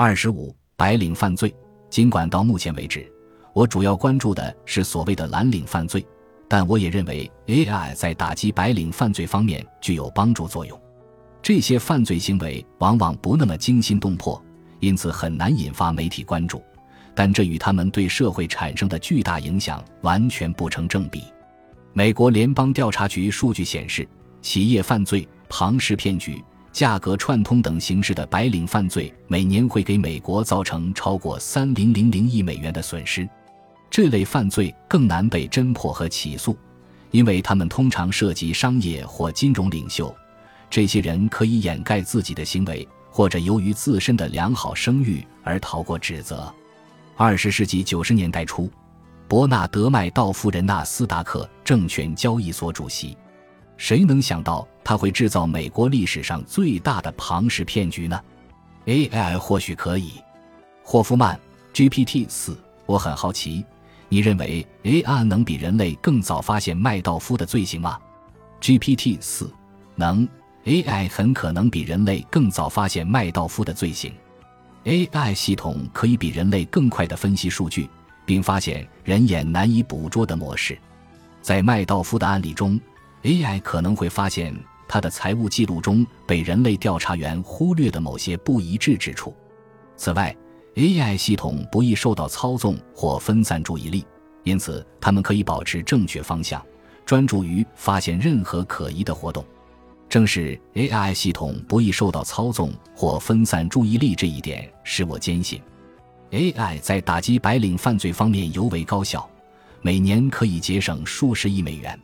二十五，白领犯罪。尽管到目前为止，我主要关注的是所谓的蓝领犯罪，但我也认为 AI 在打击白领犯罪方面具有帮助作用。这些犯罪行为往往不那么惊心动魄，因此很难引发媒体关注，但这与他们对社会产生的巨大影响完全不成正比。美国联邦调查局数据显示，企业犯罪、庞氏骗局。价格串通等形式的白领犯罪，每年会给美国造成超过三零零零亿美元的损失。这类犯罪更难被侦破和起诉，因为他们通常涉及商业或金融领袖。这些人可以掩盖自己的行为，或者由于自身的良好声誉而逃过指责。二十世纪九十年代初，伯纳德·麦道夫人纳斯达克证券交易所主席。谁能想到他会制造美国历史上最大的庞氏骗局呢？AI 或许可以。霍夫曼，GPT 四，我很好奇，你认为 AI 能比人类更早发现麦道夫的罪行吗？GPT 四，能。AI 很可能比人类更早发现麦道夫的罪行。AI 系统可以比人类更快地分析数据，并发现人眼难以捕捉的模式。在麦道夫的案例中。AI 可能会发现他的财务记录中被人类调查员忽略的某些不一致之处。此外，AI 系统不易受到操纵或分散注意力，因此他们可以保持正确方向，专注于发现任何可疑的活动。正是 AI 系统不易受到操纵或分散注意力这一点，使我坚信 AI 在打击白领犯罪方面尤为高效，每年可以节省数十亿美元。